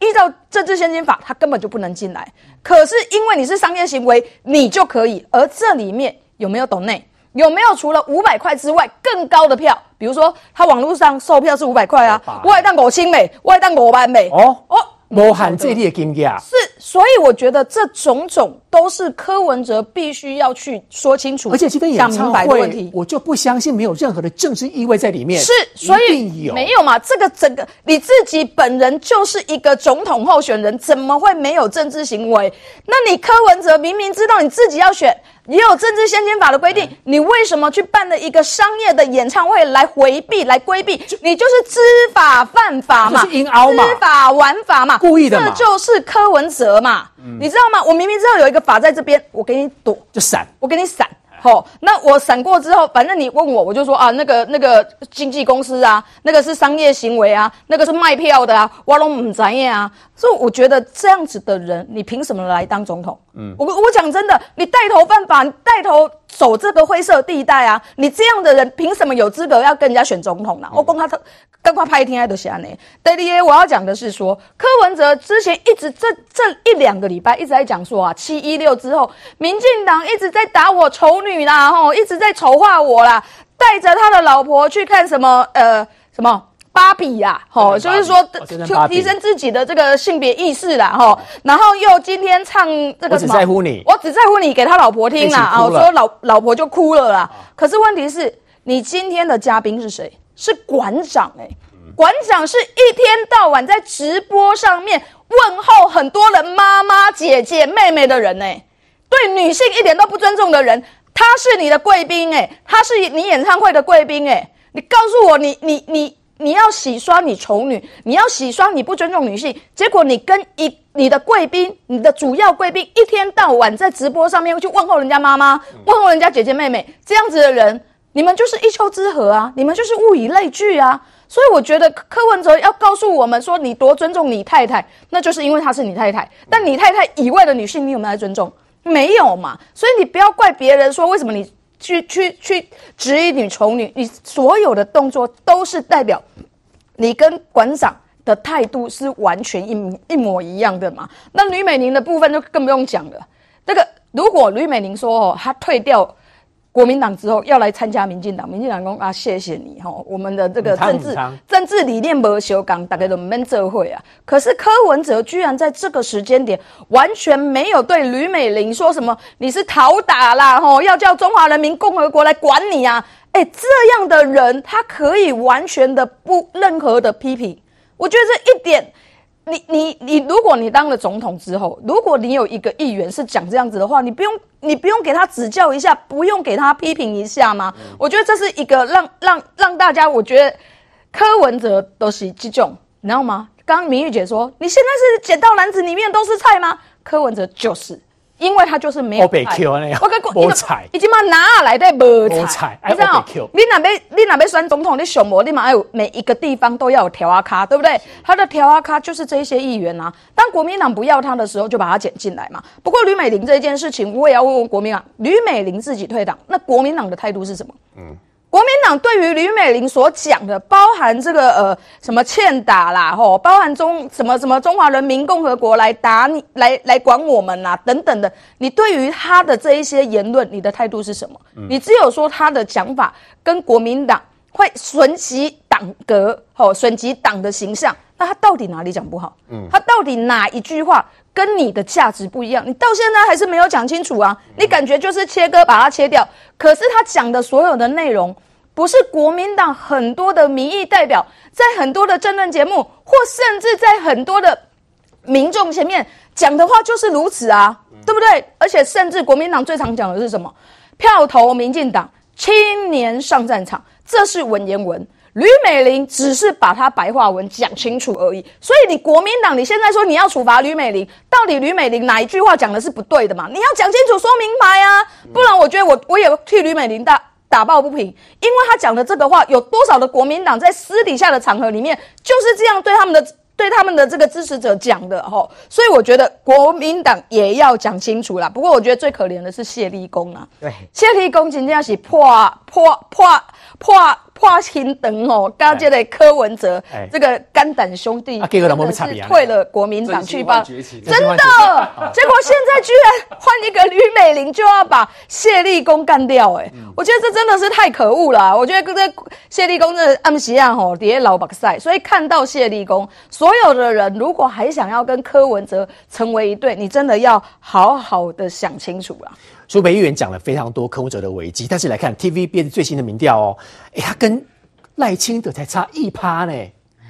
依照政治献金法，他根本就不能进来。可是因为你是商业行为，你就可以。而这里面有没有抖内？有没有除了五百块之外更高的票？比如说，他网络上售票是五百块啊，我还当五千美，我还当五万美。哦哦，无限这里的金额是，所以我觉得这种种都是柯文哲必须要去说清楚，而且今天演唱会，我就不相信没有任何的政治意味在里面。是，所以没有嘛？这个整个你自己本人就是一个总统候选人，怎么会没有政治行为？那你柯文哲明明知道你自己要选。也有政治献金法的规定，你为什么去办了一个商业的演唱会来回避、来规避？你就是知法犯法嘛，就是嘛。知法玩法嘛，故意的嘛，这就是柯文哲嘛，嗯、你知道吗？我明明知道有一个法在这边，我给你躲，就闪，我给你闪。好，那我闪过之后，反正你问我，我就说啊，那个那个经纪公司啊，那个是商业行为啊，那个是卖票的啊，我都不知道啊。所以我觉得这样子的人，你凭什么来当总统？嗯，我我讲真的，你带头犯法，你带头走这个灰色地带啊，你这样的人凭什么有资格要跟人家选总统呢？嗯、我讲他赶快拍一天爱的下呢。第二，我要讲的是说，柯文哲之前一直这这一两个礼拜一直在讲说啊，七一六之后，民进党一直在打我丑女啦，吼，一直在丑化我啦，带着他的老婆去看什么呃什么。芭比呀，吼，就是说就提升自己的这个性别意识啦，吼，然后又今天唱这个什么，我只在乎你，我只在乎你，给他老婆听啦，啊，说老老婆就哭了啦。可是问题是，你今天的嘉宾是谁？是馆长哎，馆长是一天到晚在直播上面问候很多人妈妈、姐姐、妹妹的人哎，对女性一点都不尊重的人，他是你的贵宾哎，他是你演唱会的贵宾哎，你告诉我，你你你。你要洗刷你丑女，你要洗刷你不尊重女性，结果你跟一你的贵宾，你的主要贵宾一天到晚在直播上面去问候人家妈妈，问候人家姐姐妹妹，这样子的人，你们就是一丘之貉啊，你们就是物以类聚啊。所以我觉得柯文哲要告诉我们说，你多尊重你太太，那就是因为她是你太太，但你太太以外的女性，你有没有来尊重？没有嘛。所以你不要怪别人说为什么你。去去去质疑女丑女，你所有的动作都是代表你跟馆长的态度是完全一一模一样的嘛？那吕美玲的部分就更不用讲了。这个如果吕美玲说哦，她退掉。国民党之后要来参加民进党，民进党说啊，谢谢你哈，我们的这个政治政治理念不相同，大家都免做伙啊。可是柯文哲居然在这个时间点完全没有对吕美玲说什么，你是讨打啦哈，要叫中华人民共和国来管你啊！哎，这样的人他可以完全的不任何的批评，我觉得这一点。你你你，如果你当了总统之后，如果你有一个议员是讲这样子的话，你不用你不用给他指教一下，不用给他批评一下吗？嗯、我觉得这是一个让让让大家，我觉得柯文哲都是这种，你知道吗？刚刚明玉姐说，你现在是捡到篮子里面都是菜吗？柯文哲就是。因为他就是没有菜，我跟你讲，<laughs> 已经嘛拿来的无菜，你知道？你那边你那边选总统，你选模你嘛要有每一个地方都要有条阿卡，对不对？他的条阿卡就是这些议员啊。当国民党不要他的时候，就把他捡进来嘛。不过吕美玲这件事情，我也要问问国民党，吕美玲自己退党，那国民党的态度是什么？嗯。国民党对于吕美玲所讲的，包含这个呃什么欠打啦，吼，包含中什么什么中华人民共和国来打你，来来管我们啦，等等的，你对于他的这一些言论，你的态度是什么？嗯、你只有说他的讲法跟国民党会损及党格，吼，损及党的形象，那他到底哪里讲不好？嗯，他到底哪一句话跟你的价值不一样？你到现在还是没有讲清楚啊！你感觉就是切割把它切掉，可是他讲的所有的内容。不是国民党很多的民意代表在很多的政论节目，或甚至在很多的民众前面讲的话就是如此啊，对不对？而且甚至国民党最常讲的是什么？票投民进党，青年上战场，这是文言文。吕美玲只是把她白话文讲清楚而已。所以你国民党你现在说你要处罚吕美玲，到底吕美玲哪一句话讲的是不对的嘛？你要讲清楚说明白啊，不然我觉得我我也替吕美玲打。打抱不平，因为他讲的这个话，有多少的国民党在私底下的场合里面就是这样对他们的对他们的这个支持者讲的吼，所以我觉得国民党也要讲清楚啦。不过我觉得最可怜的是谢立功啊，对，谢立功真正是破破破破。破花心等哦，刚这个柯文哲，哎、这个肝胆兄弟，真的是退了国民党去吧？真的，<laughs> 结果现在居然换一个吕美玲，就要把谢立功干掉，哎、嗯，我觉得这真的是太可恶了。我觉得这谢立功这暗时啊，吼，底下老把赛，所以看到谢立功，所有的人如果还想要跟柯文哲成为一对，你真的要好好的想清楚了。苏北议员讲了非常多柯文哲的危机，但是来看 TVBS 最新的民调哦，哎，他跟赖清德才差一趴呢，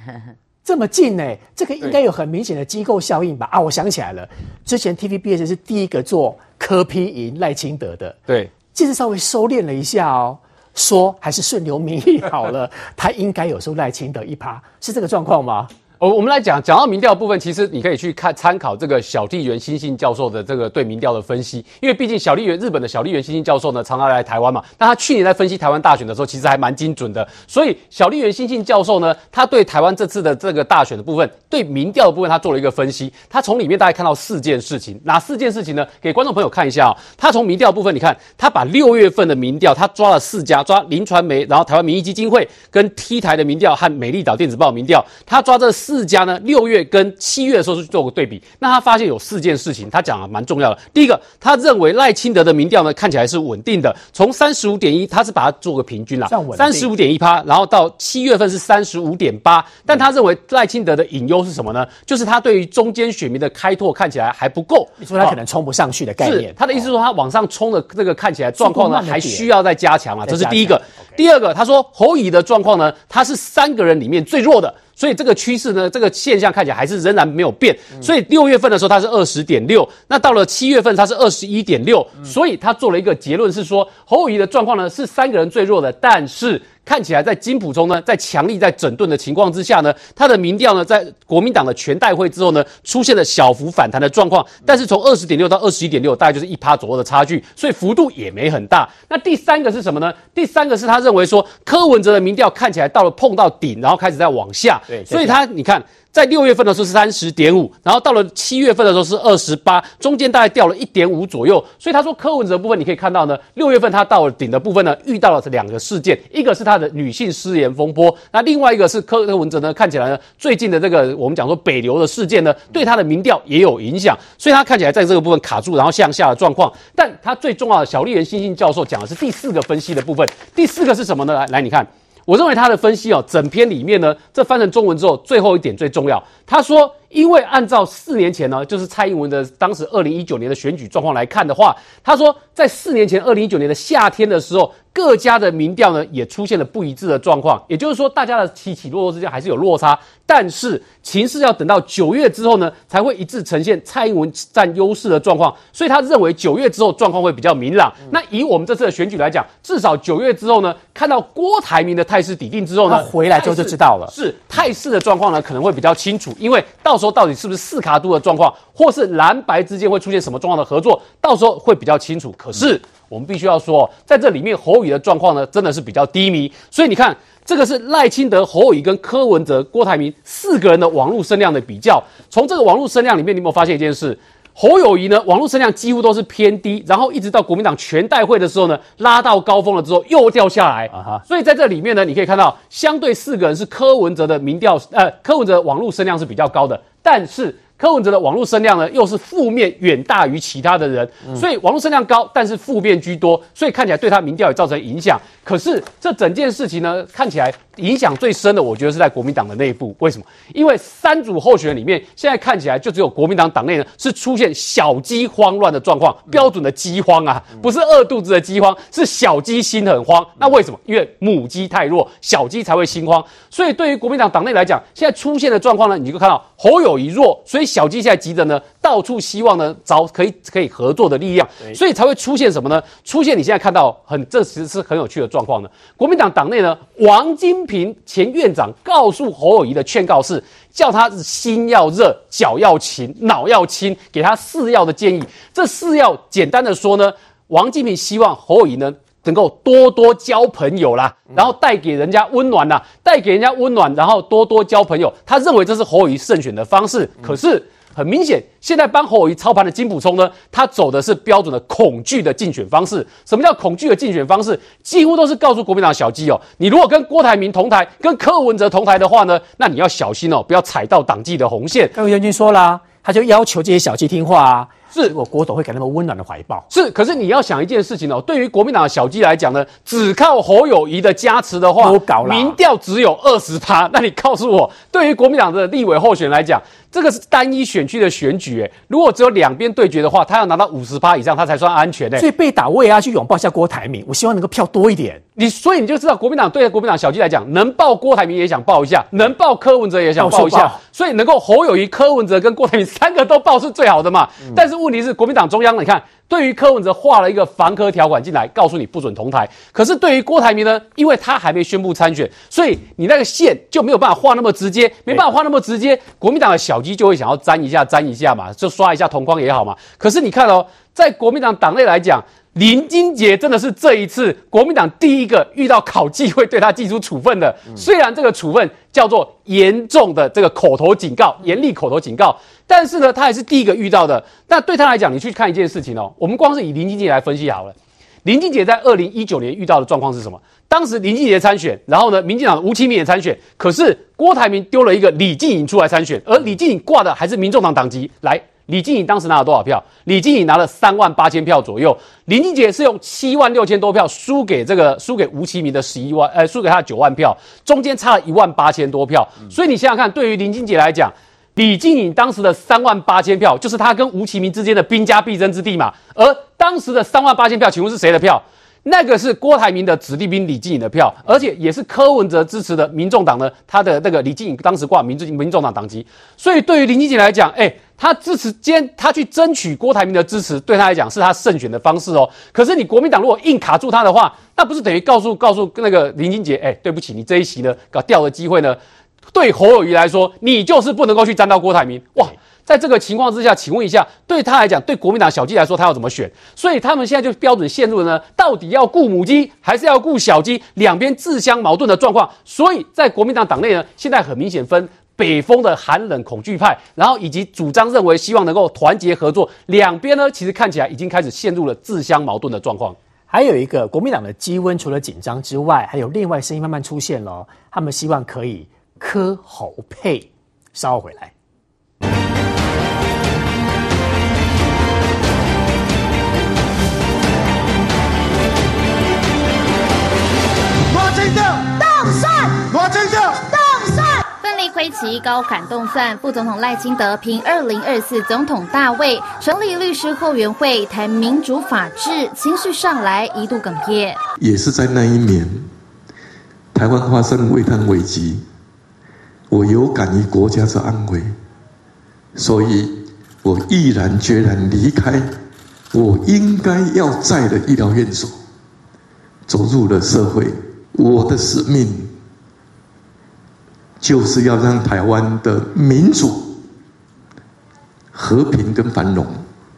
<laughs> 这么近呢，这个应该有很明显的机构效应吧？啊，我想起来了，之前 TVBS 是第一个做柯批赢赖清德的，对，这次稍微收敛了一下哦，说还是顺流民意好了，<laughs> 他应该有收赖清德一趴，是这个状况吗？哦我们来讲讲到民调部分，其实你可以去看参考这个小笠原新幸教授的这个对民调的分析，因为毕竟小笠原日本的小笠原新幸教授呢，常常来台湾嘛，那他去年在分析台湾大选的时候，其实还蛮精准的。所以小笠原新幸教授呢，他对台湾这次的这个大选的部分，对民调的部分，他做了一个分析。他从里面大概看到四件事情，哪四件事情呢？给观众朋友看一下啊、哦。他从民调部分，你看他把六月份的民调，他抓了四家，抓林传媒，然后台湾民意基金会跟 T 台的民调和美丽岛电子报民调，他抓这四家呢，六月。跟七月的时候去做个对比，那他发现有四件事情，他讲的蛮重要的。第一个，他认为赖清德的民调呢看起来是稳定的，从三十五点一，他是把它做个平均啦，三十五点一趴，然后到七月份是三十五点八。但他认为赖清德的隐忧是什么呢？就是他对于中间选民的开拓看起来还不够。你说他可能冲不上去的概念，他的意思是说他往上冲的这个看起来状况呢还需要再加强啊，这是第一个。第二个，他说侯乙的状况呢，他是三个人里面最弱的。所以这个趋势呢，这个现象看起来还是仍然没有变。所以六月份的时候它是二十点六，那到了七月份它是二十一点六。所以他做了一个结论是说，侯友谊的状况呢是三个人最弱的，但是。看起来在金普中呢，在强力在整顿的情况之下呢，他的民调呢，在国民党的全代会之后呢，出现了小幅反弹的状况。但是从二十点六到二十一点六，大概就是一趴左右的差距，所以幅度也没很大。那第三个是什么呢？第三个是他认为说，柯文哲的民调看起来到了碰到顶，然后开始在往下。对，所以他你看。在六月份的时候是三十点五，然后到了七月份的时候是二十八，中间大概掉了一点五左右。所以他说柯文哲部分你可以看到呢，六月份他到顶的部分呢，遇到了两个事件，一个是他的女性失言风波，那另外一个是柯柯文哲呢看起来呢最近的这个我们讲说北流的事件呢，对他的民调也有影响，所以他看起来在这个部分卡住，然后向下的状况。但他最重要的小笠人欣幸教授讲的是第四个分析的部分，第四个是什么呢？来来，你看。我认为他的分析哦，整篇里面呢，这翻成中文之后，最后一点最重要。他说，因为按照四年前呢，就是蔡英文的当时二零一九年的选举状况来看的话，他说，在四年前二零一九年的夏天的时候。各家的民调呢，也出现了不一致的状况，也就是说，大家的起起落落之间还是有落差。但是情势要等到九月之后呢，才会一致呈现蔡英文占优势的状况。所以他认为九月之后状况会比较明朗。嗯、那以我们这次的选举来讲，至少九月之后呢，看到郭台铭的态势底定之后呢，回来之后就知道了。是态势的状况呢，可能会比较清楚，因为到说到底是不是四卡都的状况，或是蓝白之间会出现什么状况的合作，到时候会比较清楚。可是。我们必须要说，在这里面侯宇的状况呢，真的是比较低迷。所以你看，这个是赖清德、侯宇跟柯文哲、郭台铭四个人的网络声量的比较。从这个网络声量里面，你有没有发现一件事？侯友谊呢，网络声量几乎都是偏低，然后一直到国民党全代会的时候呢，拉到高峰了之后又掉下来。啊哈。所以在这里面呢，你可以看到，相对四个人是柯文哲的民调，呃，柯文哲网络声量是比较高的，但是。柯文哲的网络声量呢，又是负面远大于其他的人，所以网络声量高，但是负面居多，所以看起来对他民调也造成影响。可是这整件事情呢，看起来影响最深的，我觉得是在国民党的内部。为什么？因为三组候选人里面，现在看起来就只有国民党党内呢是出现小鸡慌乱的状况，标准的饥荒啊，不是饿肚子的饥荒，是小鸡心很慌。那为什么？因为母鸡太弱，小鸡才会心慌。所以对于国民党党内来讲，现在出现的状况呢，你就看到侯友谊弱，所以。小鸡现在急着呢，到处希望呢找可以可以合作的力量，所以才会出现什么呢？出现你现在看到很这其实是很有趣的状况呢。国民党党内呢，王金平前院长告诉侯友谊的劝告是，叫他心要热，脚要勤，脑要清，给他四要的建议。这四要简单的说呢，王金平希望侯友谊呢。能够多多交朋友啦，然后带给人家温暖啦，带给人家温暖，然后多多交朋友。他认为这是侯友宜胜选的方式。可是很明显，现在帮侯友宜操盘的金普聪呢，他走的是标准的恐惧的竞选方式。什么叫恐惧的竞选方式？几乎都是告诉国民党小鸡哦，你如果跟郭台铭同台，跟柯文哲同台的话呢，那你要小心哦，不要踩到党纪的红线。刚刚元军说了，他就要求这些小鸡听话啊。是我国总会给他们温暖的怀抱。是，可是你要想一件事情哦，对于国民党的小鸡来讲呢，只靠侯友谊的加持的话，民调只有二十趴。那你告诉我，对于国民党的立委候选人来讲，这个是单一选区的选举，诶，如果只有两边对决的话，他要拿到五十趴以上，他才算安全的。所以被打，我也要去拥抱一下郭台铭，我希望能够票多一点。你所以你就知道，国民党对国民党小鸡来讲，能抱郭台铭也想抱一下，能抱柯文哲也想抱一下，所以能够侯友谊、柯文哲跟郭台铭三个都抱是最好的嘛。嗯、但是问题是，国民党中央你看。对于柯文哲画了一个防柯条款进来，告诉你不准同台。可是对于郭台铭呢，因为他还没宣布参选，所以你那个线就没有办法画那么直接，没办法画那么直接。国民党的小鸡就会想要粘一下，粘一下嘛，就刷一下同框也好嘛。可是你看哦，在国民党党内来讲，林金杰真的是这一次国民党第一个遇到考纪会对他祭出处分的。虽然这个处分叫做严重的这个口头警告，严厉口头警告。但是呢，他还是第一个遇到的。那对他来讲，你去看一件事情哦。我们光是以林俊杰来分析好了。林俊杰在二零一九年遇到的状况是什么？当时林俊杰参选，然后呢，民进党的吴琪铭也参选，可是郭台铭丢了一个李静颖出来参选，而李静颖挂的还是民众党党籍。来，李静颖当时拿了多少票？李静颖拿了三万八千票左右。林俊杰是用七万六千多票输给这个输给吴其明的十一万，呃，输给他的九万票，中间差了一万八千多票。所以你想想看，对于林俊杰来讲，李静颖当时的三万八千票，就是他跟吴其明之间的兵家必争之地嘛。而当时的三万八千票，请问是谁的票？那个是郭台铭的子弟兵李静颖的票，而且也是柯文哲支持的民众党呢。他的那个李静颖当时挂民民众党党籍，所以对于林金杰来讲，哎，他支持兼他去争取郭台铭的支持，对他来讲是他胜选的方式哦。可是你国民党如果硬卡住他的话，那不是等于告诉告诉那个林金杰，哎，对不起，你这一席呢搞掉的机会呢？对侯友谊来说，你就是不能够去沾到郭台铭哇！在这个情况之下，请问一下，对他来讲，对国民党小鸡来说，他要怎么选？所以他们现在就标准陷入了呢，到底要顾母鸡还是要顾小鸡，两边自相矛盾的状况。所以在国民党党内呢，现在很明显分北风的寒冷恐惧派，然后以及主张认为希望能够团结合作，两边呢其实看起来已经开始陷入了自相矛盾的状况。还有一个国民党的积温，除了紧张之外，还有另外声音慢慢出现了，他们希望可以柯侯配。稍后回来。罗清德算。奋力挥旗，高喊动算。副总统赖清德凭二零二四总统大位，成立律师后援会，谈民主法治，情绪上来一度哽咽。也是在那一年，台湾发生围台危机，我有感于国家之安危，所以我毅然决然离开我应该要在的医疗院所，走入了社会。我的使命就是要让台湾的民主、和平跟繁荣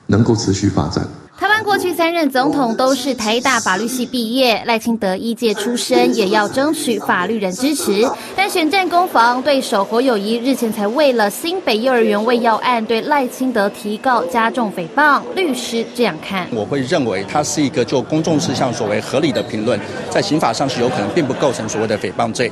能够持续发展。台湾过去三任总统都是台大法律系毕业，赖清德医界出身，也要争取法律人支持。但选战攻防，对手侯友谊日前才为了新北幼儿园喂药案对赖清德提告加重诽谤，律师这样看：我会认为他是一个就公众事项所谓合理的评论，在刑法上是有可能并不构成所谓的诽谤罪。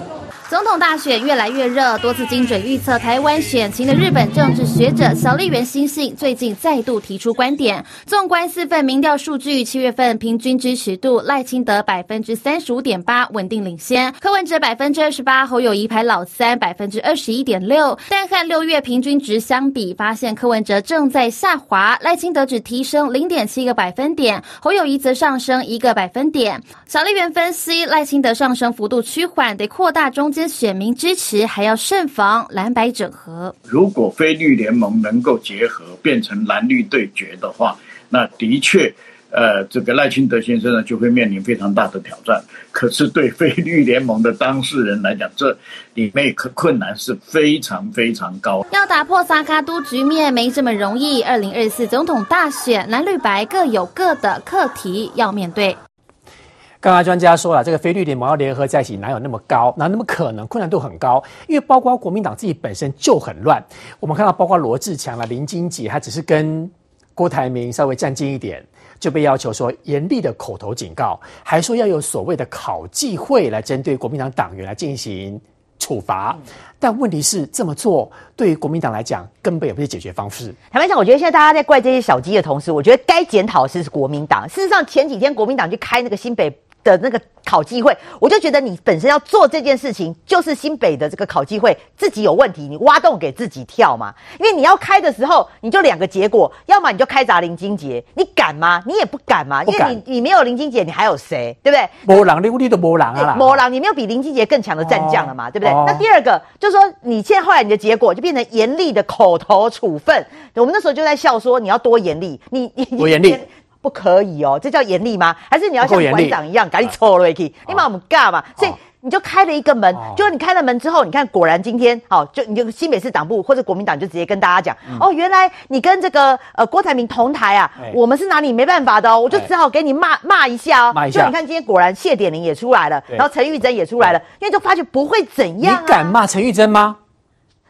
总统大选越来越热，多次精准预测台湾选情的日本政治学者小笠原欣幸最近再度提出观点。纵观四份民调数据，七月份平均支持度赖清德百分之三十五点八，稳定领先；柯文哲百分之二十八，侯友谊排老三，百分之二十一点六。但和六月平均值相比，发现柯文哲正在下滑，赖清德只提升零点七个百分点，侯友谊则上升一个百分点。小笠原分析，赖清德上升幅度趋缓，得扩大中间。选民支持还要慎防蓝白整合。如果非绿联盟能够结合，变成蓝绿对决的话，那的确，呃，这个赖清德先生呢就会面临非常大的挑战。可是对非绿联盟的当事人来讲，这里面可困难是非常非常高。要打破萨卡都局面没这么容易。二零二四总统大选，蓝绿白各有各的课题要面对。刚刚专家说了，这个菲律宾盟要联合在一起，哪有那么高？哪那么可能？困难度很高，因为包括国民党自己本身就很乱。我们看到，包括罗志强啊、林金杰，他只是跟郭台铭稍微站近一点，就被要求说严厉的口头警告，还说要有所谓的考纪会来针对国民党党员来进行处罚。但问题是，这么做对于国民党来讲，根本也不是解决方式。坦白讲，我觉得现在大家在怪这些小鸡的同时，我觉得该检讨的是国民党。事实上，前几天国民党去开那个新北。的那个考机会，我就觉得你本身要做这件事情，就是新北的这个考机会自己有问题，你挖洞给自己跳嘛。因为你要开的时候，你就两个结果，要么你就开砸林金杰，你敢吗？你也不敢嘛，因为你你没有林金杰，你还有谁？对不对？没人，你你都没人啊，魔狼，你没有比林金杰更强的战将了嘛，哦、对不对？哦、那第二个就是说，你现在后来你的结果就变成严厉的口头处分，我们那时候就在笑说，你要多严厉，你你多严厉。不可以哦，这叫严厉吗？还是你要像馆长一样赶紧抽了去？你把我们干嘛？所以你就开了一个门，就你开了门之后，你看果然今天好，就你就新北市党部或者国民党就直接跟大家讲，哦，原来你跟这个呃郭台铭同台啊，我们是拿你没办法的哦，我就只好给你骂骂一下哦。就你看今天果然谢点玲也出来了，然后陈玉珍也出来了，因为就发觉不会怎样。你敢骂陈玉珍吗？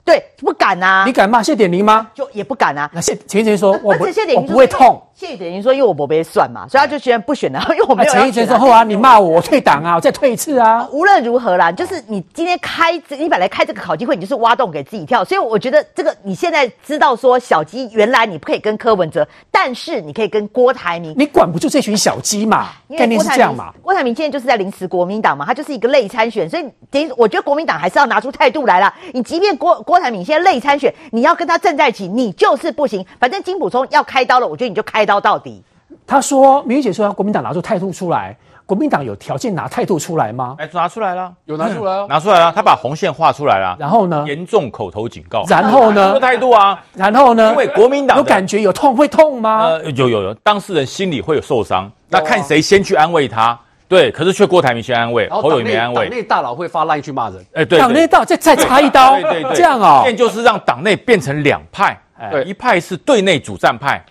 对，不敢呐、啊。你敢骂谢点玲吗？就也不敢啊。那谢陈玉珍说，我不，谢点玲我不会痛。谢点玲说，因为我不被算嘛，所以他就居然不选了，<laughs> 因为我没有。陈玉珍说，后啊，你骂我，我退党啊，我再退一次啊。<laughs> 无论如何啦，就是你今天开，你本来开这个考机会，你就是挖洞给自己跳。所以我觉得这个你现在知道说小鸡原来你不可以跟柯文哲，但是你可以跟郭台铭。你管不住这群小鸡嘛？概念是这样嘛？郭台铭现在就是在临时国民党嘛，他就是一个类参选，所以等于我觉得国民党还是要拿出态度来了。你即便郭郭台铭现在类参选，你要跟他站在一起，你就是不行。反正金普聪要开刀了，我觉得你就开刀到底。他说：“明玉姐说，国民党拿出态度出来，国民党有条件拿态度出来吗？哎，拿出来了，有拿出来了，拿出来了。他把红线画出来了。然后呢？严重口头警告。然后呢？这个态度啊。然后呢？因为国民党有感觉有痛会痛吗？呃，有有有，当事人心里会有受伤。那看谁先去安慰他。对，可是却郭台铭先安慰，侯友宜没安慰。党内大佬会发赖去骂人。哎，对，党内大再再插一刀。对对对，这样哦。变就是让党内变成两派，对，一派是对内主战派，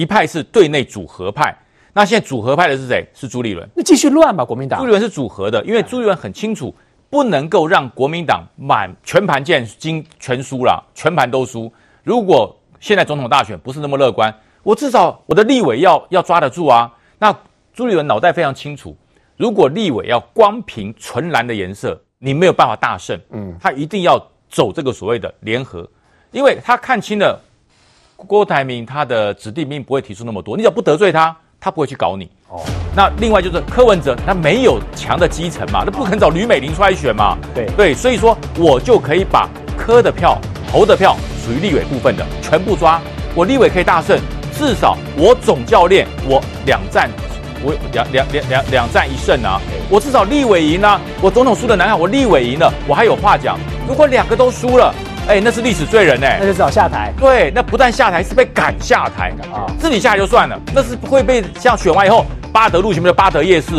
一派是对内组合派。”那现在组合派的是谁？是朱立伦。那继续乱吧，国民党。朱立伦是组合的，因为朱立伦很清楚，不能够让国民党满全盘见金全输了，全盘都输。如果现在总统大选不是那么乐观，我至少我的立委要要抓得住啊。那朱立伦脑袋非常清楚，如果立委要光凭纯蓝的颜色，你没有办法大胜。嗯，他一定要走这个所谓的联合，因为他看清了郭台铭他的子弟兵不会提出那么多，你只要不得罪他，他不会去搞你。哦，那另外就是柯文哲，他没有强的基层嘛，他不肯找吕美玲出来选嘛。对对，所以说我就可以把柯的票、侯的票属于立委部分的全部抓，我立委可以大胜，至少我总教练我两战，我两两两两两战一胜啊，我至少立委赢啊，我总统输的难看，我立委赢了，我还有话讲。如果两个都输了，哎，那是历史罪人哎，那就只好下台。对，那不但下台，是被赶下台啊，自己下台就算了，那是会被像选完以后。巴德路前面的巴德夜市哦，